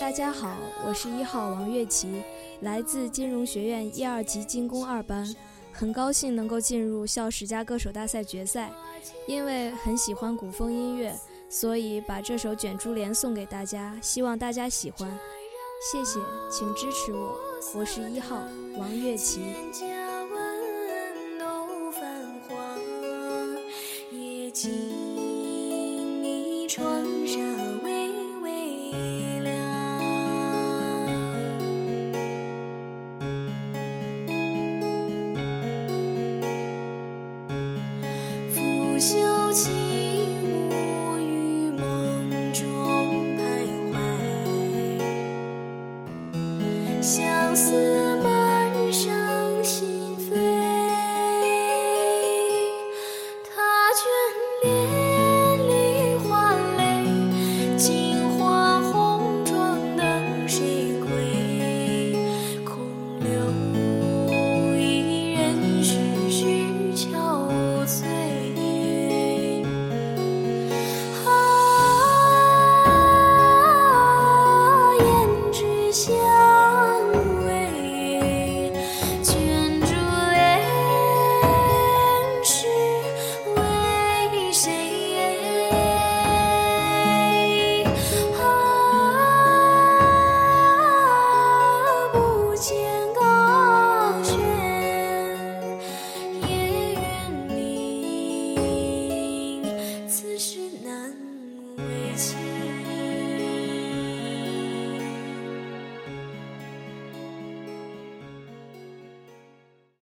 大家好，我是一号王月琪，来自金融学院一二级金工二班，很高兴能够进入校十佳歌手大赛决赛。因为很喜欢古风音乐，所以把这首《卷珠帘》送给大家，希望大家喜欢。谢谢，请支持我，我是一号王月琪。窗。袖起舞，于梦中徘徊，相思满上心扉，眷恋。